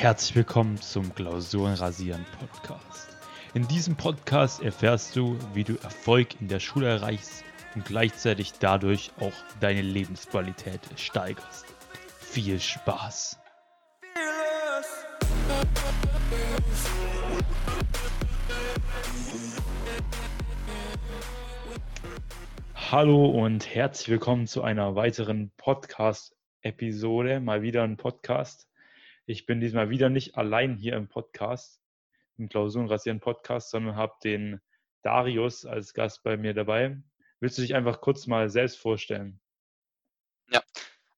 Herzlich willkommen zum Klausurenrasieren Podcast. In diesem Podcast erfährst du, wie du Erfolg in der Schule erreichst und gleichzeitig dadurch auch deine Lebensqualität steigerst. Viel Spaß! Hallo und herzlich willkommen zu einer weiteren Podcast-Episode. Mal wieder ein Podcast ich bin diesmal wieder nicht allein hier im Podcast, im Klausurenrasieren Podcast, sondern habe den Darius als Gast bei mir dabei. Willst du dich einfach kurz mal selbst vorstellen? Ja,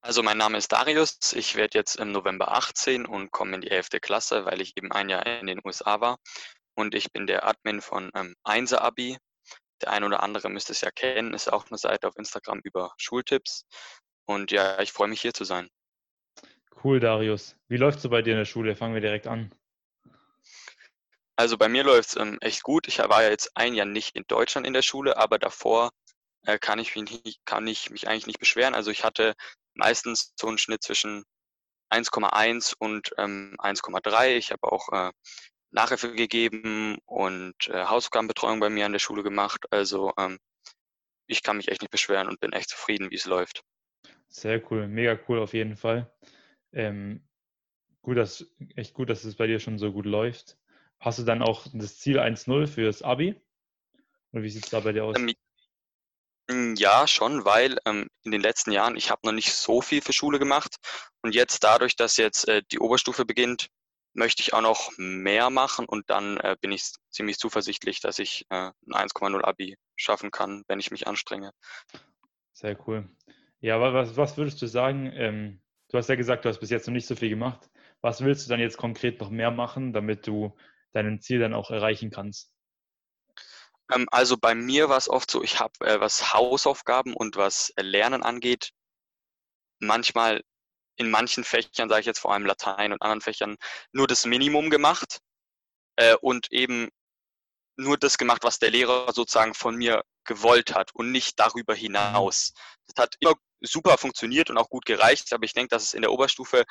also mein Name ist Darius. Ich werde jetzt im November 18 und komme in die 11. Klasse, weil ich eben ein Jahr in den USA war. Und ich bin der Admin von ähm, 1 Abi. Der ein oder andere müsste es ja kennen, ist auch eine Seite auf Instagram über Schultipps. Und ja, ich freue mich hier zu sein. Cool, Darius. Wie läuft es so bei dir in der Schule? Fangen wir direkt an. Also bei mir läuft es ähm, echt gut. Ich war ja jetzt ein Jahr nicht in Deutschland in der Schule, aber davor äh, kann, ich mich nicht, kann ich mich eigentlich nicht beschweren. Also ich hatte meistens so einen Schnitt zwischen 1,1 und ähm, 1,3. Ich habe auch äh, Nachhilfe gegeben und äh, Hausaufgabenbetreuung bei mir an der Schule gemacht. Also ähm, ich kann mich echt nicht beschweren und bin echt zufrieden, wie es läuft. Sehr cool, mega cool auf jeden Fall. Ähm, gut, dass, echt gut, dass es bei dir schon so gut läuft. Hast du dann auch das Ziel 1-0 fürs Abi? Oder wie sieht es da bei dir aus? Ähm, ja, schon, weil ähm, in den letzten Jahren, ich habe noch nicht so viel für Schule gemacht. Und jetzt dadurch, dass jetzt äh, die Oberstufe beginnt, möchte ich auch noch mehr machen und dann äh, bin ich ziemlich zuversichtlich, dass ich äh, ein 1,0 Abi schaffen kann, wenn ich mich anstrenge. Sehr cool. Ja, aber was, was würdest du sagen? Ähm, Du hast ja gesagt, du hast bis jetzt noch nicht so viel gemacht. Was willst du dann jetzt konkret noch mehr machen, damit du dein Ziel dann auch erreichen kannst? Ähm, also bei mir war es oft so, ich habe, äh, was Hausaufgaben und was Lernen angeht, manchmal in manchen Fächern, sage ich jetzt vor allem Latein und anderen Fächern, nur das Minimum gemacht äh, und eben nur das gemacht, was der Lehrer sozusagen von mir gewollt hat und nicht darüber hinaus. Das hat immer super funktioniert und auch gut gereicht, aber ich denke, dass es in der Oberstufe,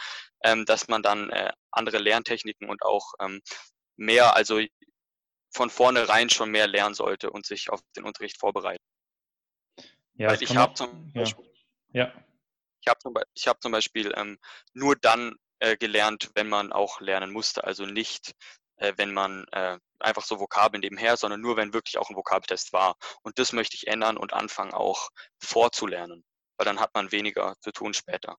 ähm, dass man dann äh, andere Lerntechniken und auch ähm, mehr, also von vornherein schon mehr lernen sollte und sich auf den Unterricht vorbereiten. Ja, Weil ich habe zum, ja. ja. Hab zum, hab zum Beispiel ähm, nur dann äh, gelernt, wenn man auch lernen musste, also nicht äh, wenn man äh, einfach so Vokabeln nebenher, sondern nur, wenn wirklich auch ein Vokabeltest war. Und das möchte ich ändern und anfangen auch vorzulernen, weil dann hat man weniger zu tun später.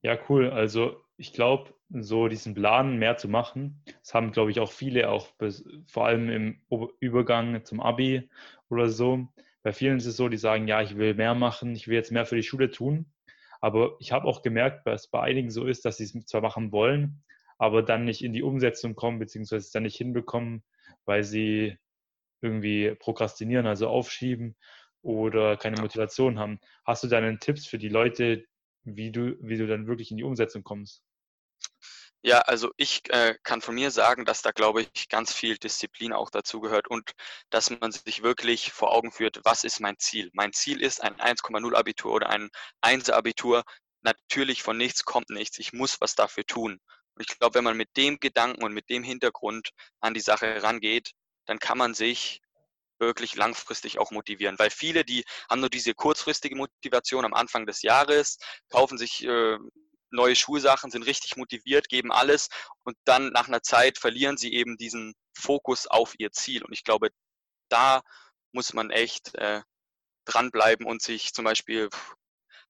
Ja, cool. Also ich glaube, so diesen Plan mehr zu machen, das haben, glaube ich, auch viele, auch bis, vor allem im Übergang zum Abi oder so. Bei vielen ist es so, die sagen, ja, ich will mehr machen, ich will jetzt mehr für die Schule tun. Aber ich habe auch gemerkt, dass bei einigen so ist, dass sie es zwar machen wollen, aber dann nicht in die Umsetzung kommen, beziehungsweise es dann nicht hinbekommen, weil sie irgendwie prokrastinieren, also aufschieben oder keine Motivation haben. Hast du dann Tipps für die Leute, wie du, wie du dann wirklich in die Umsetzung kommst? Ja, also ich äh, kann von mir sagen, dass da, glaube ich, ganz viel Disziplin auch dazu gehört und dass man sich wirklich vor Augen führt, was ist mein Ziel? Mein Ziel ist ein 1,0 Abitur oder ein 1 Abitur. Natürlich von nichts kommt nichts. Ich muss was dafür tun. Und ich glaube, wenn man mit dem Gedanken und mit dem Hintergrund an die Sache rangeht, dann kann man sich wirklich langfristig auch motivieren. Weil viele, die haben nur diese kurzfristige Motivation am Anfang des Jahres, kaufen sich äh, neue Schulsachen, sind richtig motiviert, geben alles und dann nach einer Zeit verlieren sie eben diesen Fokus auf ihr Ziel. Und ich glaube, da muss man echt äh, dranbleiben und sich zum Beispiel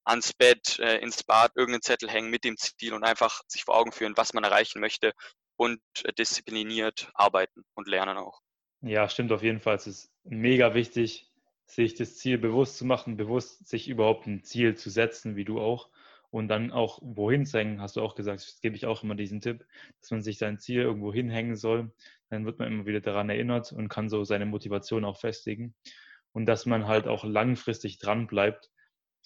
ans Bett, äh, ins Bad irgendeinen Zettel hängen mit dem Ziel und einfach sich vor Augen führen, was man erreichen möchte und äh, diszipliniert arbeiten und lernen auch. Ja, stimmt auf jeden Fall. Es ist mega wichtig, sich das Ziel bewusst zu machen, bewusst sich überhaupt ein Ziel zu setzen, wie du auch. Und dann auch wohin zu hängen, hast du auch gesagt, das gebe ich auch immer diesen Tipp, dass man sich sein Ziel irgendwo hinhängen soll. Dann wird man immer wieder daran erinnert und kann so seine Motivation auch festigen. Und dass man halt auch langfristig dran bleibt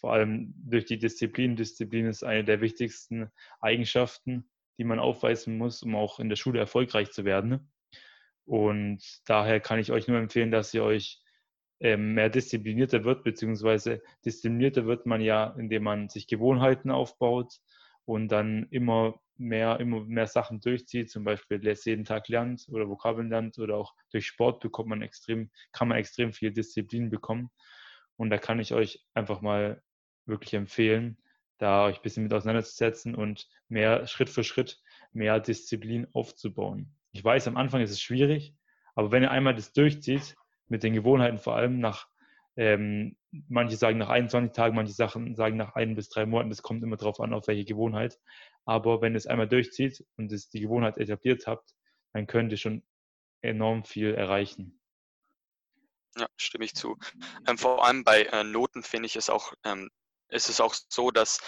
vor allem durch die Disziplin. Disziplin ist eine der wichtigsten Eigenschaften, die man aufweisen muss, um auch in der Schule erfolgreich zu werden. Und daher kann ich euch nur empfehlen, dass ihr euch ähm, mehr disziplinierter wird, beziehungsweise disziplinierter wird man ja, indem man sich Gewohnheiten aufbaut und dann immer mehr, immer mehr Sachen durchzieht, zum Beispiel lässt jeden Tag lernt oder Vokabeln lernt oder auch durch Sport bekommt man extrem, kann man extrem viel Disziplin bekommen. Und da kann ich euch einfach mal wirklich empfehlen, da euch ein bisschen mit auseinanderzusetzen und mehr Schritt für Schritt mehr Disziplin aufzubauen. Ich weiß, am Anfang ist es schwierig, aber wenn ihr einmal das durchzieht, mit den Gewohnheiten vor allem nach, ähm, manche sagen nach 21 Tagen, manche Sachen sagen nach ein bis drei Monaten, das kommt immer darauf an, auf welche Gewohnheit. Aber wenn ihr es einmal durchzieht und es die Gewohnheit etabliert habt, dann könnt ihr schon enorm viel erreichen. Ja, stimme ich zu. Ähm, vor allem bei äh, Noten finde ich es auch, ähm, ist es auch so, dass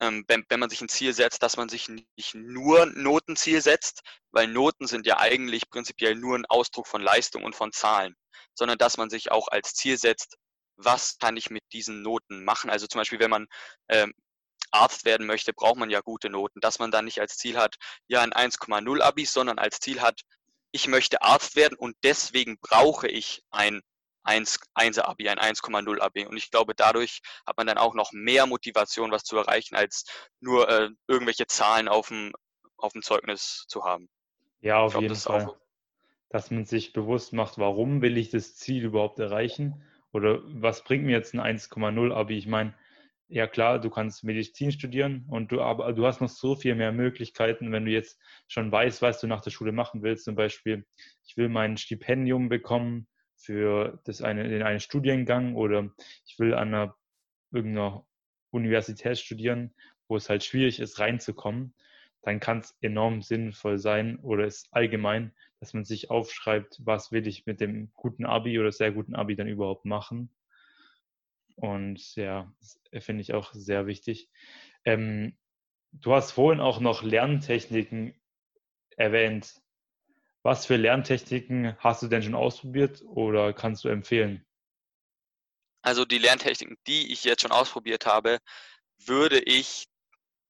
ähm, wenn, wenn man sich ein Ziel setzt, dass man sich nicht nur Notenziel setzt, weil Noten sind ja eigentlich prinzipiell nur ein Ausdruck von Leistung und von Zahlen, sondern dass man sich auch als Ziel setzt, was kann ich mit diesen Noten machen. Also zum Beispiel, wenn man ähm, Arzt werden möchte, braucht man ja gute Noten, dass man dann nicht als Ziel hat, ja ein 1,0 Abi, sondern als Ziel hat, ich möchte Arzt werden und deswegen brauche ich ein 1, 1 Abi, ein 1,0 Abi. Und ich glaube, dadurch hat man dann auch noch mehr Motivation, was zu erreichen, als nur äh, irgendwelche Zahlen auf dem, auf dem Zeugnis zu haben. Ja, auf glaub, jeden das Fall. Dass man sich bewusst macht, warum will ich das Ziel überhaupt erreichen? Oder was bringt mir jetzt ein 1,0 Abi? Ich meine, ja klar, du kannst Medizin studieren und du aber du hast noch so viel mehr Möglichkeiten, wenn du jetzt schon weißt, was du nach der Schule machen willst. Zum Beispiel, ich will mein Stipendium bekommen für das eine, den einen Studiengang oder ich will an einer irgendeiner Universität studieren, wo es halt schwierig ist, reinzukommen, dann kann es enorm sinnvoll sein oder ist allgemein, dass man sich aufschreibt, was will ich mit dem guten Abi oder sehr guten Abi dann überhaupt machen. Und ja, finde ich auch sehr wichtig. Ähm, du hast vorhin auch noch Lerntechniken erwähnt. Was für Lerntechniken hast du denn schon ausprobiert oder kannst du empfehlen? Also die Lerntechniken, die ich jetzt schon ausprobiert habe, würde ich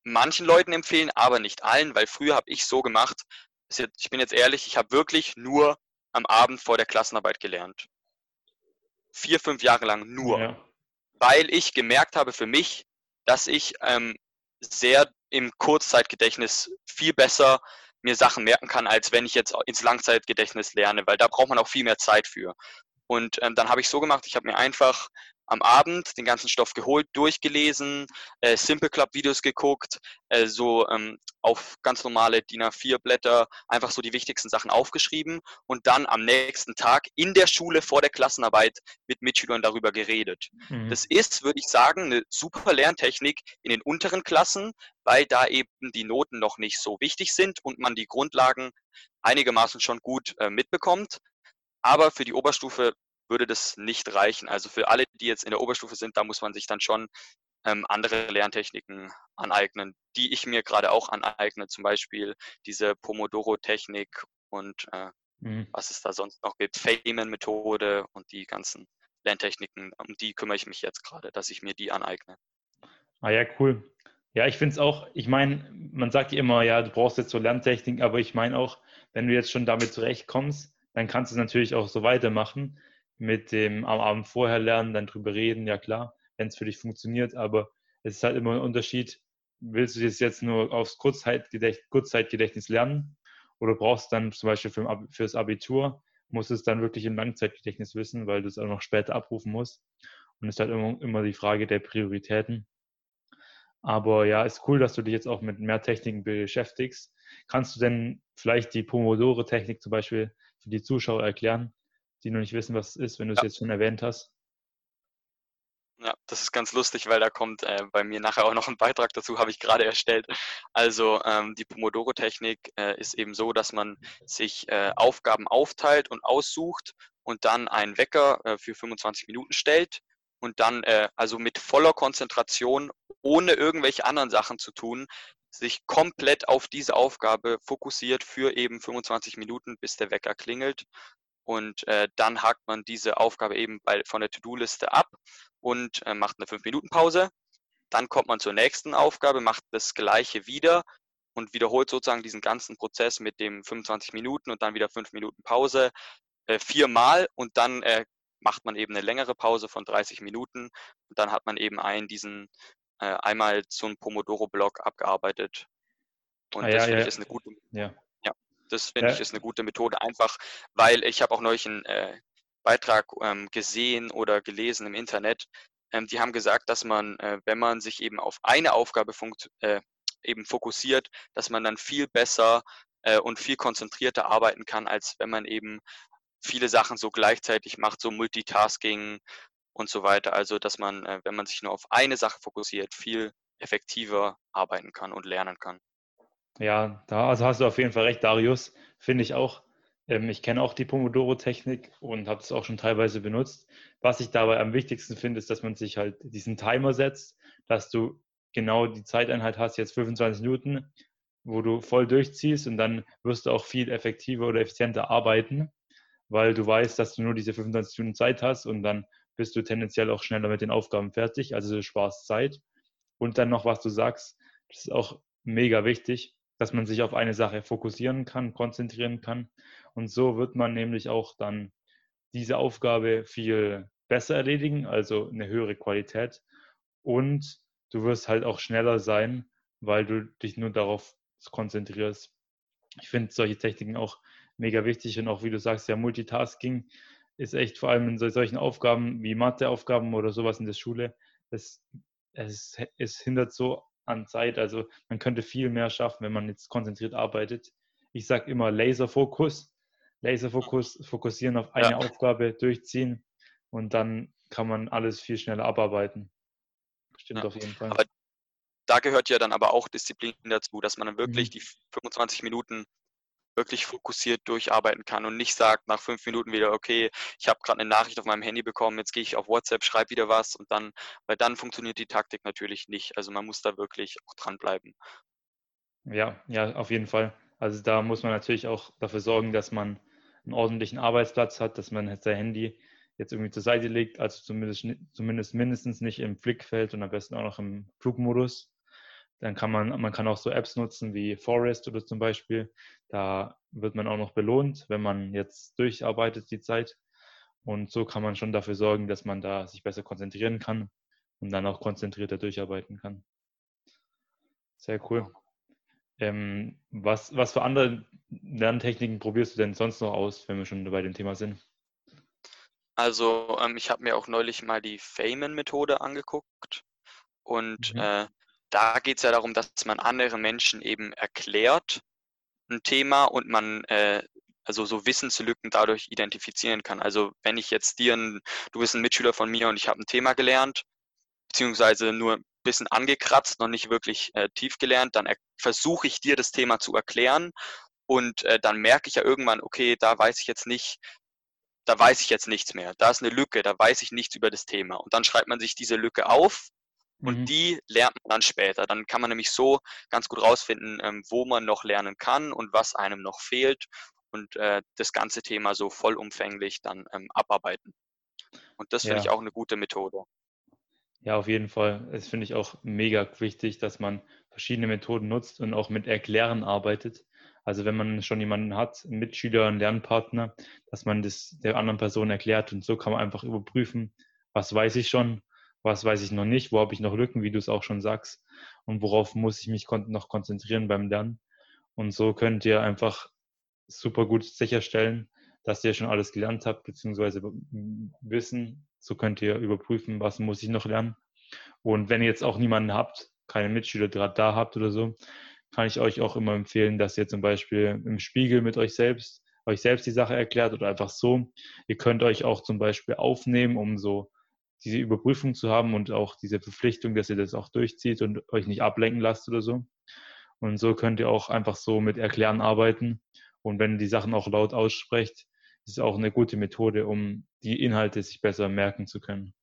manchen Leuten empfehlen, aber nicht allen, weil früher habe ich so gemacht, ich bin jetzt ehrlich, ich habe wirklich nur am Abend vor der Klassenarbeit gelernt. Vier, fünf Jahre lang nur. Ja. Weil ich gemerkt habe für mich, dass ich ähm, sehr im Kurzzeitgedächtnis viel besser mir Sachen merken kann, als wenn ich jetzt ins Langzeitgedächtnis lerne, weil da braucht man auch viel mehr Zeit für. Und ähm, dann habe ich so gemacht, ich habe mir einfach am Abend den ganzen Stoff geholt, durchgelesen, äh, Simple Club Videos geguckt, äh, so ähm, auf ganz normale DIN A4 Blätter einfach so die wichtigsten Sachen aufgeschrieben und dann am nächsten Tag in der Schule vor der Klassenarbeit mit Mitschülern darüber geredet. Mhm. Das ist, würde ich sagen, eine super Lerntechnik in den unteren Klassen, weil da eben die Noten noch nicht so wichtig sind und man die Grundlagen einigermaßen schon gut äh, mitbekommt. Aber für die Oberstufe würde das nicht reichen. Also für alle, die jetzt in der Oberstufe sind, da muss man sich dann schon ähm, andere Lerntechniken aneignen, die ich mir gerade auch aneigne, zum Beispiel diese Pomodoro-Technik und äh, mhm. was es da sonst noch gibt, Feynman-Methode und die ganzen Lerntechniken, um die kümmere ich mich jetzt gerade, dass ich mir die aneigne. Ah ja, cool. Ja, ich finde es auch, ich meine, man sagt immer, ja, du brauchst jetzt so Lerntechnik, aber ich meine auch, wenn du jetzt schon damit zurechtkommst, dann kannst du es natürlich auch so weitermachen mit dem am Abend vorher lernen, dann drüber reden, ja klar, wenn es für dich funktioniert, aber es ist halt immer ein Unterschied, willst du das jetzt nur aufs Kurzzeitgedächtnis, lernen oder brauchst du dann zum Beispiel für, fürs Abitur, musst du es dann wirklich im Langzeitgedächtnis wissen, weil du es auch noch später abrufen musst. Und es ist halt immer, immer die Frage der Prioritäten. Aber ja, ist cool, dass du dich jetzt auch mit mehr Techniken beschäftigst. Kannst du denn vielleicht die Pomodoro-Technik zum Beispiel für die Zuschauer erklären? Die noch nicht wissen, was es ist, wenn du es ja. jetzt schon erwähnt hast. Ja, das ist ganz lustig, weil da kommt äh, bei mir nachher auch noch ein Beitrag dazu, habe ich gerade erstellt. Also ähm, die Pomodoro-Technik äh, ist eben so, dass man sich äh, Aufgaben aufteilt und aussucht und dann einen Wecker äh, für 25 Minuten stellt und dann äh, also mit voller Konzentration, ohne irgendwelche anderen Sachen zu tun, sich komplett auf diese Aufgabe fokussiert für eben 25 Minuten, bis der Wecker klingelt und äh, dann hakt man diese Aufgabe eben bei, von der To-Do-Liste ab und äh, macht eine 5-Minuten-Pause. Dann kommt man zur nächsten Aufgabe, macht das gleiche wieder und wiederholt sozusagen diesen ganzen Prozess mit dem 25 Minuten und dann wieder 5 Minuten Pause äh, viermal und dann äh, macht man eben eine längere Pause von 30 Minuten und dann hat man eben einen diesen äh, einmal so einen Pomodoro-Block abgearbeitet Und Ah, das ja, finde ja. ich ist eine gute, Ja. Das finde Ja. ich ist eine gute Methode, einfach weil ich habe auch neulich einen äh, Beitrag ähm, gesehen oder gelesen im Internet. Ähm, die haben gesagt, dass man, äh, wenn man sich eben auf eine Aufgabe äh, eben fokussiert, dass man dann viel besser äh, und viel konzentrierter arbeiten kann, als wenn man eben viele Sachen so gleichzeitig macht, so Multitasking und so weiter. Also, dass man, äh, wenn man sich nur auf eine Sache fokussiert, viel effektiver arbeiten kann und lernen kann. Ja, da also hast du auf jeden Fall recht, Darius. Finde ich auch. Ähm, ich kenne auch die Pomodoro-Technik und habe es auch schon teilweise benutzt. Was ich dabei am wichtigsten finde, ist, dass man sich halt diesen Timer setzt, dass du genau die Zeiteinheit hast, jetzt 25 Minuten, wo du voll durchziehst und dann wirst du auch viel effektiver oder effizienter arbeiten, weil du weißt, dass du nur diese 25 Minuten Zeit hast und dann bist du tendenziell auch schneller mit den Aufgaben fertig, also du sparst Zeit. Und dann noch, was du sagst, das ist auch mega wichtig, dass man sich auf eine Sache fokussieren kann, konzentrieren kann. Und so wird man nämlich auch dann diese Aufgabe viel besser erledigen, also eine höhere Qualität. Und du wirst halt auch schneller sein, weil du dich nur darauf konzentrierst. Ich finde solche Techniken auch mega wichtig und auch wie du sagst, ja, Multitasking ist echt vor allem in solchen Aufgaben wie Matheaufgaben oder sowas in der Schule, es, es, es hindert so an Zeit. Also man könnte viel mehr schaffen, wenn man jetzt konzentriert arbeitet. Ich sage immer Laserfokus. Laserfokus, fokussieren auf eine Ja. Aufgabe, durchziehen und dann kann man alles viel schneller abarbeiten. Stimmt Ja, auf jeden Fall. aber da gehört ja dann aber auch Disziplin dazu, dass man dann wirklich Mhm. die 25 Minuten wirklich fokussiert durcharbeiten kann und nicht sagt nach fünf Minuten wieder, okay, ich habe gerade eine Nachricht auf meinem Handy bekommen, jetzt gehe ich auf WhatsApp, schreibe wieder was und dann, weil dann funktioniert die Taktik natürlich nicht. Also man muss da wirklich auch dranbleiben. Ja, ja, auf jeden Fall. Also da muss man natürlich auch dafür sorgen, dass man einen ordentlichen Arbeitsplatz hat, dass man sein Handy jetzt irgendwie zur Seite legt, also zumindest, zumindest mindestens nicht im Blickfeld und am besten auch noch im Flugmodus. Dann kann man, man kann auch so Apps nutzen wie Forest oder zum Beispiel. Da wird man auch noch belohnt, wenn man jetzt durcharbeitet die Zeit. Und so kann man schon dafür sorgen, dass man da sich besser konzentrieren kann und dann auch konzentrierter durcharbeiten kann. Sehr cool. Ähm, was, was für andere Lerntechniken probierst du denn sonst noch aus, wenn wir schon bei dem Thema sind? Also ähm, ich habe mir auch neulich mal die Feynman-Methode angeguckt und Mhm. äh, da geht es ja darum, dass man anderen Menschen eben erklärt ein Thema und man äh, also so Wissenslücken dadurch identifizieren kann. Also wenn ich jetzt dir, ein, du bist ein Mitschüler von mir und ich habe ein Thema gelernt, beziehungsweise nur ein bisschen angekratzt, noch nicht wirklich äh, tief gelernt, dann versuche ich dir das Thema zu erklären und äh, dann merke ich ja irgendwann, okay, da weiß ich jetzt nicht, da weiß ich jetzt nichts mehr. Da ist eine Lücke, da weiß ich nichts über das Thema. Und dann schreibt man sich diese Lücke auf und Mhm. die lernt man dann später. Dann kann man nämlich so ganz gut rausfinden, ähm, wo man noch lernen kann und was einem noch fehlt und äh, das ganze Thema so vollumfänglich dann ähm, abarbeiten. Und das finde ich Ja. auch eine gute Methode. Ja, auf jeden Fall. Das finde ich auch mega wichtig, dass man verschiedene Methoden nutzt und auch mit Erklären arbeitet. Also wenn man schon jemanden hat, einen Mitschüler, einen Lernpartner, dass man das der anderen Person erklärt und so kann man einfach überprüfen, was weiß ich schon, was weiß ich noch nicht, wo habe ich noch Lücken, wie du es auch schon sagst und worauf muss ich mich kon noch konzentrieren beim Lernen. Und so könnt ihr einfach super gut sicherstellen, dass ihr schon alles gelernt habt, beziehungsweise wissen, so könnt ihr überprüfen, was muss ich noch lernen. Und wenn ihr jetzt auch niemanden habt, keine Mitschüler gerade da habt oder so, kann ich euch auch immer empfehlen, dass ihr zum Beispiel im Spiegel mit euch selbst, euch selbst die Sache erklärt oder einfach so. Ihr könnt euch auch zum Beispiel aufnehmen, um so diese Überprüfung zu haben und auch diese Verpflichtung, dass ihr das auch durchzieht und euch nicht ablenken lasst oder so. Und so könnt ihr auch einfach so mit Erklären arbeiten. Und wenn ihr die Sachen auch laut aussprecht, ist es auch eine gute Methode, um die Inhalte sich besser merken zu können.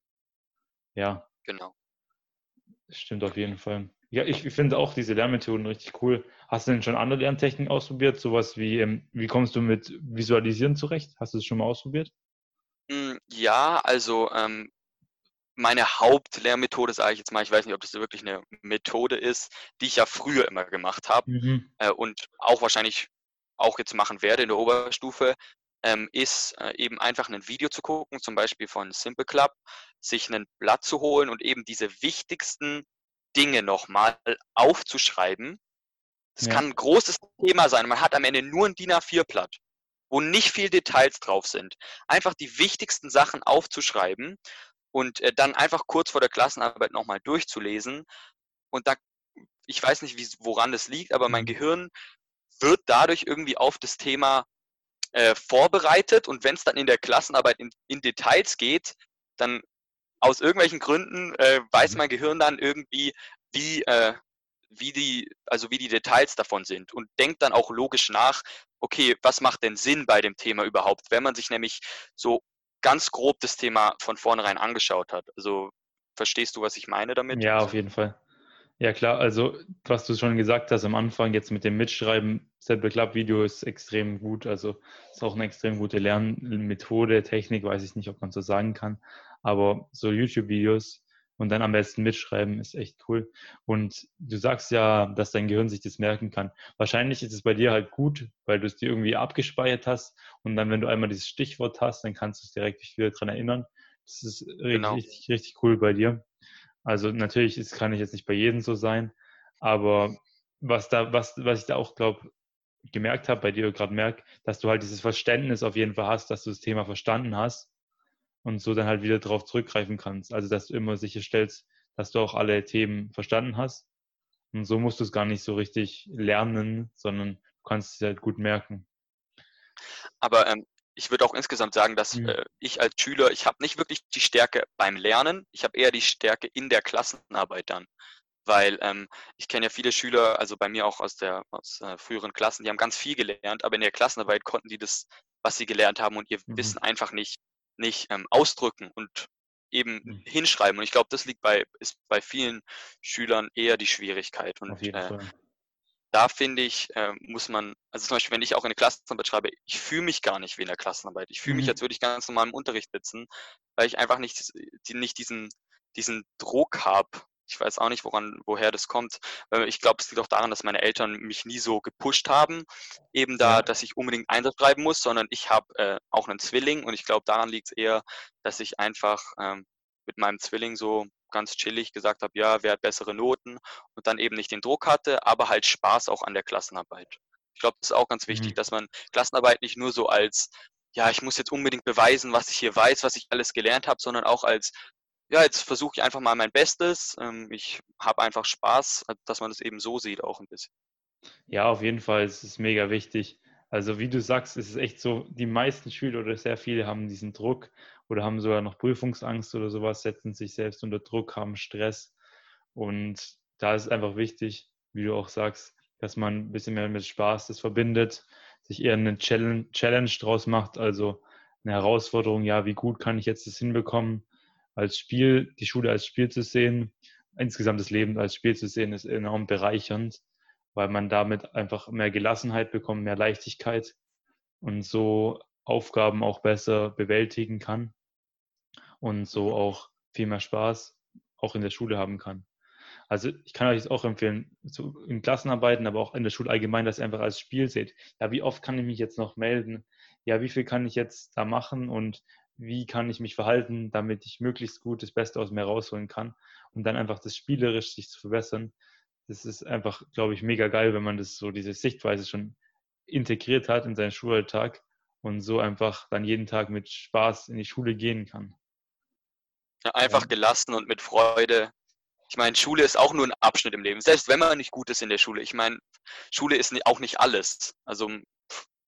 Ja, Genau. das stimmt auf jeden Fall. Ja, ich finde auch diese Lernmethoden richtig cool. Hast du denn schon andere Lerntechniken ausprobiert? Sowas wie, ähm, wie kommst du mit Visualisieren zurecht? Hast du es schon mal ausprobiert? Hm, Ja, also ähm, meine Hauptlehrmethode, sage ich jetzt mal, ich weiß nicht, ob das wirklich eine Methode ist, die ich ja früher immer gemacht habe Mhm. äh, und auch wahrscheinlich auch jetzt machen werde in der Oberstufe, ähm, ist äh, eben einfach ein Video zu gucken, zum Beispiel von Simple Club, sich ein Blatt zu holen und eben diese wichtigsten Dinge nochmal aufzuschreiben Es ja. kann ein großes Thema sein. Man hat am Ende nur ein DIN A4-Blatt, wo nicht viel Details drauf sind. Einfach die wichtigsten Sachen aufzuschreiben und äh, dann einfach kurz vor der Klassenarbeit nochmal durchzulesen. Und da, ich weiß nicht, wie, woran das liegt, aber mein mhm. Gehirn wird dadurch irgendwie auf das Thema äh, vorbereitet und wenn es dann in der Klassenarbeit in, in, Details geht, dann aus irgendwelchen Gründen äh, weiß mhm. mein Gehirn dann irgendwie, wie, äh, wie die, also wie die Details davon sind und denkt dann auch logisch nach, okay, was macht denn Sinn bei dem Thema überhaupt, wenn man sich nämlich so ganz grob das Thema von vornherein angeschaut hat. Also verstehst du, was ich meine damit? Ja, auf jeden Fall. Ja, klar, also was du schon gesagt hast am Anfang, jetzt mit dem Mitschreiben, Simple Club Video ist extrem gut. Also ist auch eine extrem gute Lernmethode, Technik, weiß ich nicht, ob man so sagen kann. Aber so YouTube-Videos und dann am besten mitschreiben ist echt cool. Und du sagst ja, dass dein Gehirn sich das merken kann. Wahrscheinlich ist es bei dir halt gut, weil du es dir irgendwie abgespeichert hast. Und dann, wenn du einmal dieses Stichwort hast, dann kannst du es direkt wieder dran erinnern. Das ist genau. richtig, richtig cool bei dir. Also natürlich, das kann ich jetzt nicht bei jedem so sein, aber was da, was, was ich da auch glaube, gemerkt habe bei dir gerade merke, dass du halt dieses Verständnis auf jeden Fall hast, dass du das Thema verstanden hast und so dann halt wieder darauf zurückgreifen kannst. Also dass du immer sicherstellst, dass du auch alle Themen verstanden hast. Und so musst du es gar nicht so richtig lernen, sondern du kannst es halt gut merken. Aber ähm, ich würde auch insgesamt sagen, dass mhm. äh, ich als Schüler, ich habe nicht wirklich die Stärke beim Lernen, ich habe eher die Stärke in der Klassenarbeit dann. Weil ähm, ich kenne ja viele Schüler, also bei mir auch aus der aus äh, früheren Klassen, die haben ganz viel gelernt, aber in der Klassenarbeit konnten die das, was sie gelernt haben und ihr mhm. Wissen einfach nicht, nicht ähm, ausdrücken und eben mhm. hinschreiben. Und ich glaube, das liegt bei, ist bei vielen Schülern eher die Schwierigkeit. Und, äh, da finde ich, äh, muss man, also zum Beispiel, wenn ich auch eine Klassenarbeit schreibe, ich fühle mich gar nicht wie in der Klassenarbeit. Ich fühle mhm. mich, als würde ich ganz normal im Unterricht sitzen, weil ich einfach nicht, die, nicht diesen, diesen Druck habe. Ich weiß auch nicht, woran, woher das kommt. Ich glaube, es liegt auch daran, dass meine Eltern mich nie so gepusht haben, eben da, dass ich unbedingt Einsatz schreiben muss, sondern ich habe äh, auch einen Zwilling und ich glaube, daran liegt es eher, dass ich einfach ähm, mit meinem Zwilling so ganz chillig gesagt habe, ja, wer hat bessere Noten und dann eben nicht den Druck hatte, aber halt Spaß auch an der Klassenarbeit. Ich glaube, das ist auch ganz wichtig, mhm. dass man Klassenarbeit nicht nur so als, ja, ich muss jetzt unbedingt beweisen, was ich hier weiß, was ich alles gelernt habe, sondern auch als, ja, jetzt versuche ich einfach mal mein Bestes. Ähm, ich habe einfach Spaß, dass man das eben so sieht auch ein bisschen. Ja, auf jeden Fall, es ist mega wichtig. Also wie du sagst, ist es echt so, die meisten Schüler oder sehr viele haben diesen Druck oder haben sogar noch Prüfungsangst oder sowas, setzen sich selbst unter Druck, haben Stress. Und da ist es einfach wichtig, wie du auch sagst, dass man ein bisschen mehr mit Spaß das verbindet, sich eher eine Challenge draus macht, also eine Herausforderung, ja, wie gut kann ich jetzt das hinbekommen, als Spiel, die Schule als Spiel zu sehen, insgesamt das Leben als Spiel zu sehen, ist enorm bereichernd, weil man damit einfach mehr Gelassenheit bekommt, mehr Leichtigkeit und so Aufgaben auch besser bewältigen kann und so auch viel mehr Spaß auch in der Schule haben kann. Also ich kann euch das auch empfehlen, so in Klassenarbeiten, aber auch in der Schule allgemein, dass ihr einfach als Spiel seht. Ja, wie oft kann ich mich jetzt noch melden? Ja, wie viel kann ich jetzt da machen und wie kann ich mich verhalten, damit ich möglichst gut das Beste aus mir rausholen kann und dann einfach das spielerisch sich zu verbessern. Das ist einfach, glaube ich, mega geil, wenn man das so diese Sichtweise schon integriert hat in seinen Schulalltag und so einfach dann jeden Tag mit Spaß in die Schule gehen kann. Ja, einfach gelassen und mit Freude. Ich meine, Schule ist auch nur ein Abschnitt im Leben. Selbst wenn man nicht gut ist in der Schule. Ich meine, Schule ist auch nicht alles. Also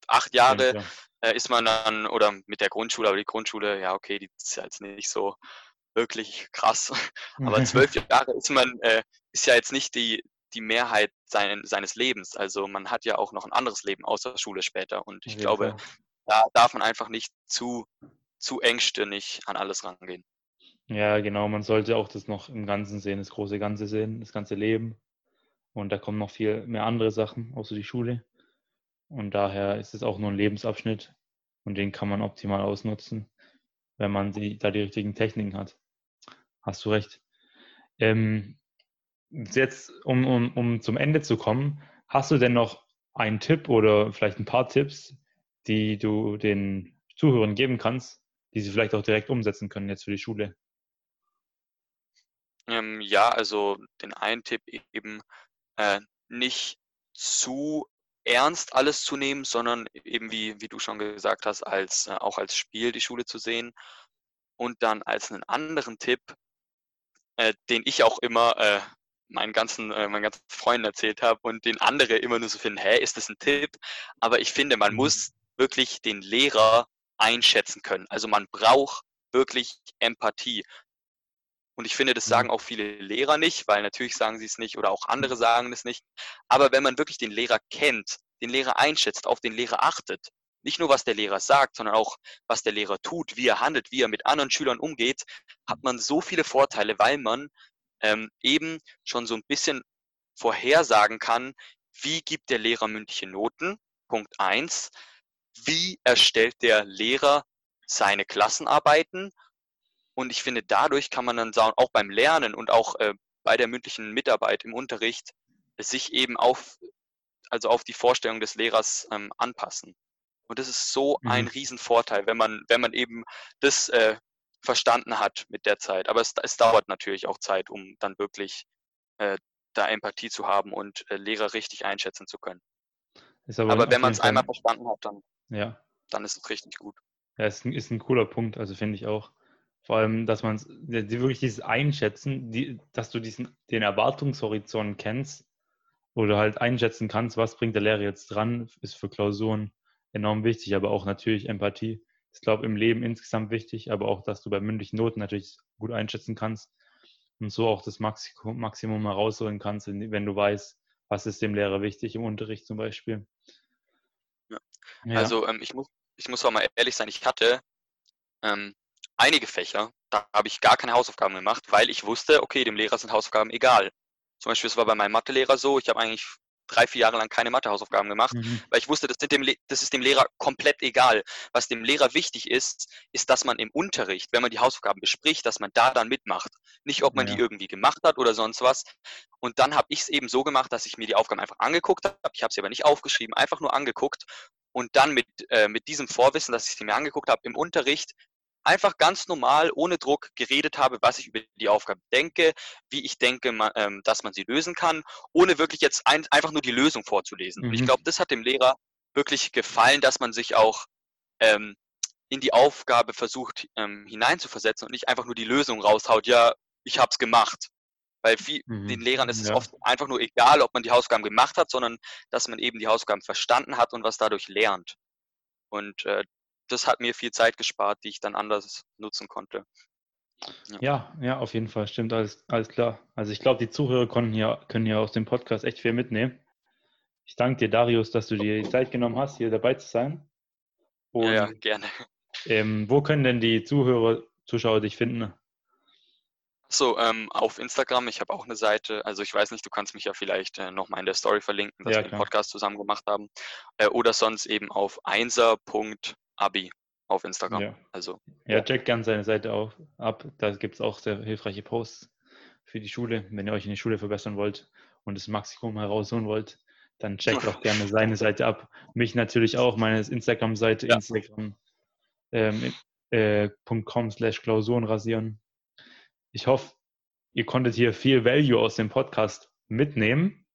acht Jahre ja, äh, ist man dann, oder mit der Grundschule, aber die Grundschule, ja, okay, die ist ja jetzt nicht so wirklich krass. Aber zwölf Jahre ist man, äh, ist ja jetzt nicht die, die Mehrheit sein, seines Lebens. Also man hat ja auch noch ein anderes Leben außer Schule später. Und ich glaube, da darf man einfach nicht zu, zu engstirnig an alles rangehen. Ja, genau. Man sollte auch das noch im Ganzen sehen, das große Ganze sehen, das ganze Leben. Und da kommen noch viel mehr andere Sachen, außer die Schule. Und daher ist es auch nur ein Lebensabschnitt und den kann man optimal ausnutzen, wenn man die, da die richtigen Techniken hat. Hast du recht. Ähm, jetzt, um, um, um zum Ende zu kommen, hast du denn noch einen Tipp oder vielleicht ein paar Tipps, die du den Zuhörern geben kannst, die sie vielleicht auch direkt umsetzen können jetzt für die Schule? Ähm, ja, also den einen Tipp eben, äh, nicht zu ernst alles zu nehmen, sondern eben wie, wie du schon gesagt hast, als, äh, auch als Spiel die Schule zu sehen. Und dann als einen anderen Tipp, äh, den ich auch immer äh, meinen ganzen, äh, meinen ganzen Freunden erzählt habe und den andere immer nur so finden, hä, ist das ein Tipp? Aber ich finde, man mhm. muss wirklich den Lehrer einschätzen können. Also man braucht wirklich Empathie. Und ich finde, das sagen mhm. auch viele Lehrer nicht, weil natürlich sagen sie es nicht oder auch andere sagen es nicht. Aber wenn man wirklich den Lehrer kennt, den Lehrer einschätzt, auf den Lehrer achtet, nicht nur was der Lehrer sagt, sondern auch was der Lehrer tut, wie er handelt, wie er mit anderen Schülern umgeht, hat man so viele Vorteile, weil man ähm, eben schon so ein bisschen vorhersagen kann, wie gibt der Lehrer mündliche Noten, Punkt eins, wie erstellt der Lehrer seine Klassenarbeiten und ich finde, dadurch kann man dann auch beim Lernen und auch äh, bei der mündlichen Mitarbeit im Unterricht sich eben auf, also auf die Vorstellung des Lehrers ähm, anpassen. Und das ist so mhm. ein Riesenvorteil, wenn man, wenn man eben das äh, verstanden hat mit der Zeit. Aber es, es, dauert natürlich auch Zeit, um dann wirklich äh, da Empathie zu haben und äh, Lehrer richtig einschätzen zu können. aber, aber wenn man es einmal verstanden hat, dann, ja. dann ist es richtig gut. Ja, ist, ist ein cooler Punkt, also finde ich auch. Vor allem, dass man wirklich dieses Einschätzen, die, dass du diesen, den Erwartungshorizont kennst, wo du halt einschätzen kannst, was bringt der Lehrer jetzt dran, ist für Klausuren enorm wichtig, aber auch natürlich Empathie. Ich glaube, im Leben insgesamt wichtig, aber auch, dass du bei mündlichen Noten natürlich gut einschätzen kannst und so auch das Maximum, Maximum herausholen kannst, wenn du weißt, was ist dem Lehrer wichtig im Unterricht zum Beispiel. Ja. Ja. Also ähm, ich, muss, ich muss auch mal ehrlich sein, ich hatte ähm, einige Fächer, da habe ich gar keine Hausaufgaben gemacht, weil ich wusste, okay, dem Lehrer sind Hausaufgaben egal. Zum Beispiel, es war bei meinem Mathelehrer so, ich habe eigentlich drei, vier Jahre lang keine Mathehausaufgaben gemacht, mhm. weil ich wusste, das, dem, das, ist dem Lehrer komplett egal. Was dem Lehrer wichtig ist, ist, dass man im Unterricht, wenn man die Hausaufgaben bespricht, dass man da dann mitmacht. Nicht, ob man ja. die irgendwie gemacht hat oder sonst was. Und dann habe ich es eben so gemacht, dass ich mir die Aufgaben einfach angeguckt habe. Ich habe sie aber nicht aufgeschrieben, einfach nur angeguckt und dann mit, äh, mit diesem Vorwissen, dass ich sie mir angeguckt habe, im Unterricht einfach ganz normal, ohne Druck geredet habe, was ich über die Aufgabe denke, wie ich denke, man, ähm, dass man sie lösen kann, ohne wirklich jetzt ein, einfach nur die Lösung vorzulesen. Mhm. Und ich mhm. glaube, das hat dem Lehrer wirklich gefallen, dass man sich auch ähm, in die Aufgabe versucht ähm, hineinzuversetzen und nicht einfach nur die Lösung raushaut, ja, ich habe es gemacht. Weil viel, mhm. den Lehrern ist es ja. oft einfach nur egal, ob man die Hausaufgaben gemacht hat, sondern dass man eben die Hausaufgaben verstanden hat und was dadurch lernt. Und äh, das hat mir viel Zeit gespart, die ich dann anders nutzen konnte. Ja, ja, ja auf jeden Fall, stimmt, alles, alles klar. Also ich glaube, die Zuhörer können hier, können hier aus dem Podcast echt viel mitnehmen. Ich danke dir, Darius, dass du dir die Zeit genommen hast, hier dabei zu sein. Und, ja, gerne. Ähm, wo können denn die Zuhörer, Zuschauer dich finden? So, ähm, auf Instagram, ich habe auch eine Seite, also ich weiß nicht, du kannst mich ja vielleicht äh, nochmal in der Story verlinken, dass ja, wir den Podcast zusammen gemacht haben. Äh, oder sonst eben auf einser.de Abi auf Instagram. Ja. Also, ja, checkt gerne seine Seite auf, ab. Da gibt es auch sehr hilfreiche Posts für die Schule. Wenn ihr euch in die Schule verbessern wollt und das Maximum herausholen wollt, dann checkt auch gerne seine Seite ab. Mich natürlich auch, meine Instagram-Seite, ja. Instagram.com ähm, äh, slash Klausuren rasieren. Ich hoffe, ihr konntet hier viel Value aus dem Podcast mitnehmen.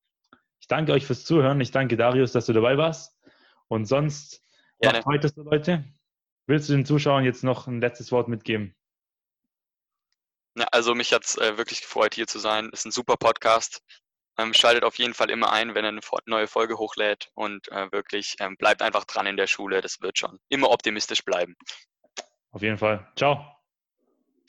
Ich danke euch fürs Zuhören. Ich danke Darius, dass du dabei warst. Und sonst Gerne. Was heute, Leute? Willst du den Zuschauern jetzt noch ein letztes Wort mitgeben? Ja, also mich hat es äh, wirklich gefreut, hier zu sein. Ist ein super Podcast. Ähm, schaltet auf jeden Fall immer ein, wenn er eine neue Folge hochlädt und äh, wirklich ähm, bleibt einfach dran in der Schule. Das wird schon. Immer optimistisch bleiben. Auf jeden Fall. Ciao.